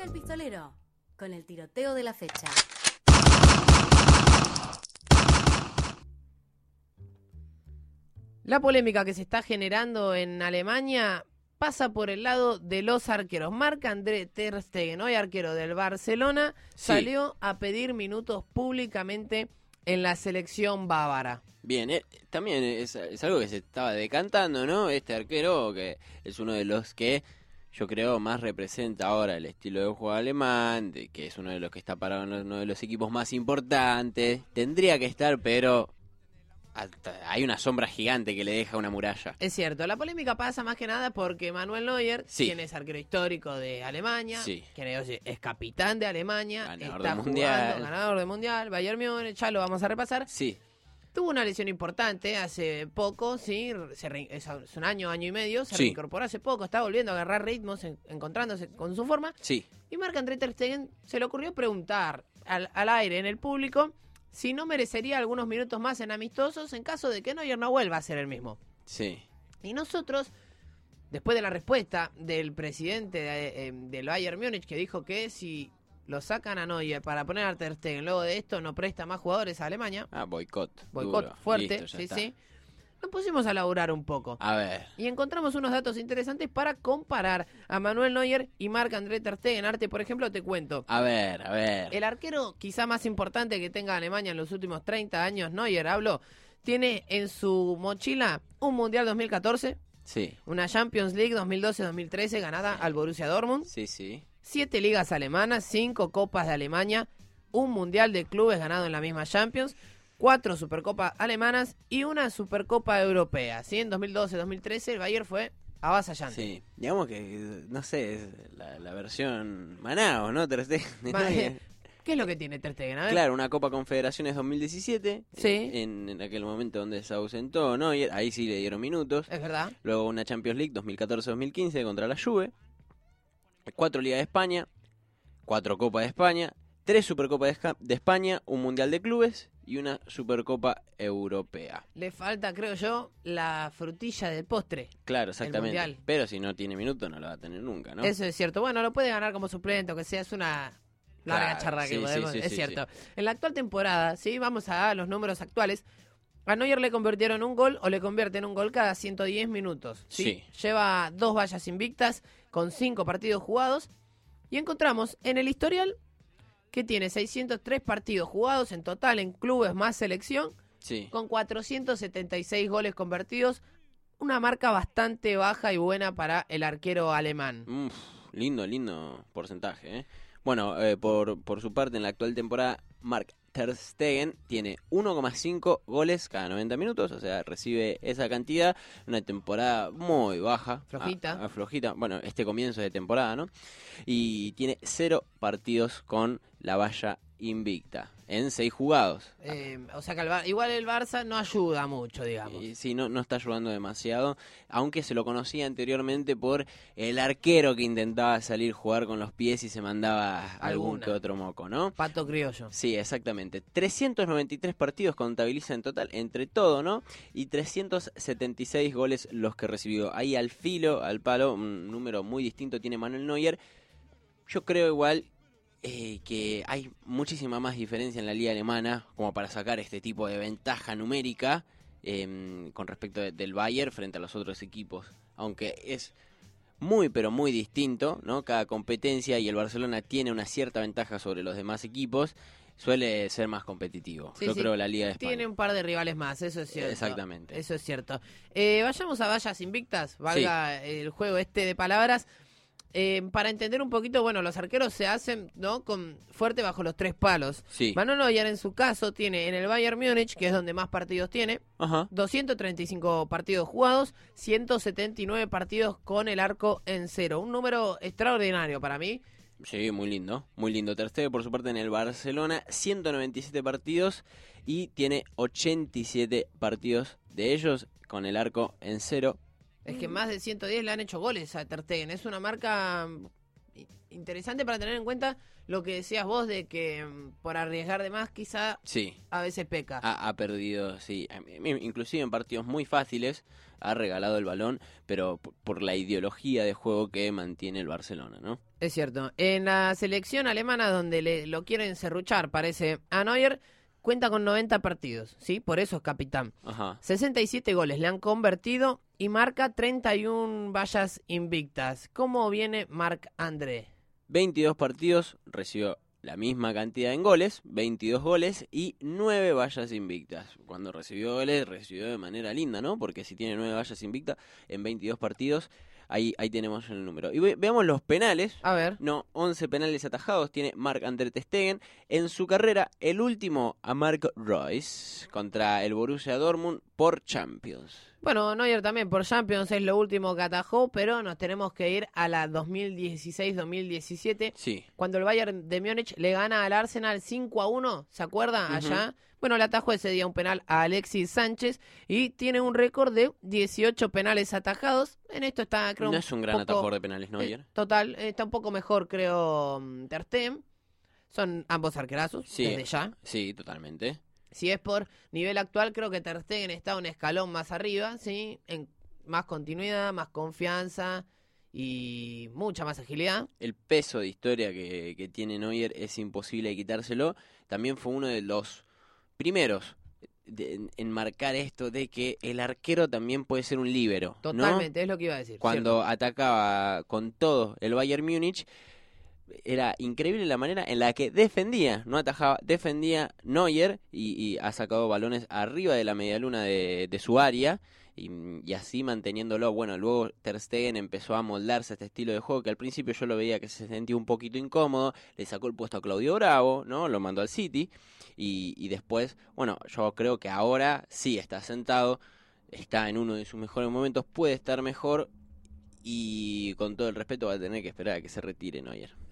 Llega el pistolero con el tiroteo de la fecha. La polémica que se está generando en Alemania pasa por el lado de los arqueros. Marc-André Ter Stegen, hoy arquero del Barcelona, Sí. salió a pedir minutos públicamente en la selección bávara. Bien, eh, también es, es algo que se estaba decantando, ¿no? Este arquero que es uno de los que yo creo más representa ahora el estilo de juego alemán, de que es uno de los que está parado en uno de los equipos más importantes. Tendría que estar, pero hay una sombra gigante que le deja una muralla. Es cierto, la polémica pasa más que nada porque Manuel Neuer, Sí. quien es arquero histórico de Alemania, Sí. quien es, capitán de Alemania, Ganador está del jugando, Mundial. ganador del Mundial, Bayern Múnich, ya lo vamos a repasar. Sí, Tuvo una lesión importante hace poco, sí, se re- es un año, año y medio, se Sí. reincorporó hace poco, está volviendo a agarrar ritmos, en- encontrándose con su forma. sí, Y Marc-André Ter Stegen se le ocurrió preguntar al, al aire en el público si no merecería algunos minutos más en amistosos en caso de que Neuer no vuelva a ser el mismo. sí. Y nosotros, después de la respuesta del presidente de, eh, del Bayern Múnich que dijo que si lo sacan a Neuer para poner a Ter Stegen luego de esto no presta más jugadores a Alemania, Ah, boicot. boicot duro. fuerte, Listo, sí, está. sí, nos pusimos a laburar un poco. A ver, Y encontramos unos datos interesantes para comparar a Manuel Neuer y Marc-André Ter Stegen. Arte, por ejemplo, te cuento. a ver, a ver. El arquero quizá más importante que tenga Alemania en los últimos 30 años, Neuer, hablo, tiene en su mochila un Mundial 2014, Sí, una Champions League 2012-2013 ganada al Borussia Dortmund, sí, sí. Siete ligas alemanas, cinco copas de Alemania, un Mundial de clubes ganado en la misma Champions, cuatro Supercopas alemanas y una Supercopa europea. ¿sí? En 2012-2013 el Bayern fue avasallante. Sí, digamos que, no sé, es la, la versión Manao, ¿no? Ter Stegen. ¿Qué es lo que tiene Ter Stegen? A ver. Claro, una Copa Confederaciones 2017, Sí. en, en aquel momento donde se ausentó Neuer, ahí sí le dieron minutos. Es verdad. Luego una Champions League 2014-2015 contra la Juve. Cuatro Ligas de España, cuatro Copas de España, tres Supercopas de, España, un Mundial de Clubes y una Supercopa Europea. Le falta, creo yo, la frutilla del postre. Claro, exactamente. Pero si no tiene minutos no lo va a tener nunca, ¿no? Eso es cierto. Bueno, lo puede ganar como suplente, que sea, es una larga Claro, charla que sí, podemos. sí, es cierto. En la actual temporada, sí, vamos a los números actuales. A Neuer le convirtieron un gol o le convierten un gol cada 110 minutos. ¿sí? Sí. Lleva dos vallas invictas con cinco partidos jugados. Y encontramos en el historial que tiene 603 partidos jugados en total en clubes más selección Sí. con 476 goles convertidos, una marca bastante baja y buena para el arquero alemán. Uf, lindo, lindo porcentaje. ¿eh? Bueno, eh, por, por su parte, en la actual temporada, Mark Ter Stegen tiene 1,5 goles cada 90 minutos, o sea, recibe esa cantidad. Una temporada muy baja. Flojita. Flojita. Bueno, este comienzo de temporada, ¿no? Y tiene cero partidos con la valla invicta en seis jugados. Eh, o sea que el Bar- igual el Barça no ayuda mucho, digamos. Sí, no, no está ayudando demasiado, aunque se lo conocía anteriormente por el arquero que intentaba salir jugar con los pies y se mandaba algún que otro moco, ¿no? Pato criollo. Sí, exactamente. 393 partidos contabiliza en total entre todo, ¿no? Y 376 goles los que recibió. Ahí al filo, al palo, un número muy distinto tiene Manuel Neuer. Yo creo igual eh, que hay muchísima más diferencia en la liga alemana como para sacar este tipo de ventaja numérica em, con respecto de- del Bayern frente a los otros equipos. Aunque es muy pero muy distinto, ¿no? Cada competencia y el Barcelona tiene una cierta ventaja sobre los demás equipos, suele ser más competitivo. Sí, Yo sí. creo la Liga de España. Tiene un par de rivales más, eso es cierto. Exactamente. Eso es cierto. Eh, vayamos a vallas invictas, valga el juego este de palabras. Eh, para entender un poquito, bueno, los arqueros se hacen, ¿no? Con fuerte bajo los tres palos. Sí. Manuel Neuer en su caso tiene en el Bayern Múnich, que es donde más partidos tiene, Ajá. 235 partidos jugados, 179 partidos con el arco en cero. Un número extraordinario para mí. Sí, muy lindo, muy lindo. Ter Stegen, por su parte en el Barcelona, 197 partidos y tiene 87 partidos de ellos con el arco en cero. Es que más de 110 le han hecho goles a Ter Stegen. Es una marca mm, interesante para tener en cuenta lo que decías vos de que mm, por arriesgar de más quizá Sí, a veces peca. ha, ha perdido, sí, inclusive en partidos muy fáciles ha regalado el balón, pero por la ideología de juego que mantiene el Barcelona, ¿no? Es cierto. En la selección alemana, donde le, lo quieren serruchar, parece, a Neuer, cuenta con 90 partidos, ¿sí? Por eso es capitán. Ajá. 67 goles le han convertido y marca 31 vallas invictas. ¿Cómo viene Marc André? 22 partidos, recibió la misma cantidad en goles, 22 goles y 9 vallas invictas. Cuando recibió goles, recibió de manera linda, ¿no? Porque si tiene 9 vallas invictas en 22 partidos, ahí, ahí tenemos el número. Y ve- veamos los penales. A ver. No, 11 penales atajados tiene Marc André Stegen. En su carrera, el último a Mark Royce contra el Borussia Dortmund por Champions. Bueno, Neuer también por Champions es lo último que atajó, pero nos tenemos que ir a la 2016-2017, Sí, cuando el Bayern de Múnich le gana al Arsenal 5 a 1, ¿se acuerda? Allá. Bueno, le atajó ese día un penal a Alexis Sánchez y tiene un récord de 18 penales atajados. En esto está, creo, no es un gran poco- atajador de penales, Eh, Neuer. total, eh, está un poco mejor, creo, mm, Ter Stegen. Son ambos arquerazos, Sí. desde ya. Sí, totalmente. Si es por nivel actual, creo que Ter Stegen está un escalón más arriba, ¿sí? En más continuidad, más confianza y mucha más agilidad. el peso de historia que, que tiene Neuer es imposible quitárselo. También fue uno de los primeros de- en, en marcar esto de que el arquero también puede ser un líbero. ¿no? Totalmente, es lo que iba a decir. Cuando atacaba con todo el Bayern Múnich, era increíble la manera en la que defendía, no atajaba, defendía Neuer y, ha sacado balones arriba de la medialuna de, de su área y, y así manteniéndolo. Bueno, luego Ter Stegen empezó a moldarse a este estilo de juego que al principio yo lo veía que se sentía un poquito incómodo, le sacó el puesto a Claudio Bravo, ¿no? Lo mandó al City y, y después, bueno, yo creo que ahora sí está sentado, está en uno de sus mejores momentos, puede estar mejor y con todo el respeto va a tener que esperar a que se retire Neuer.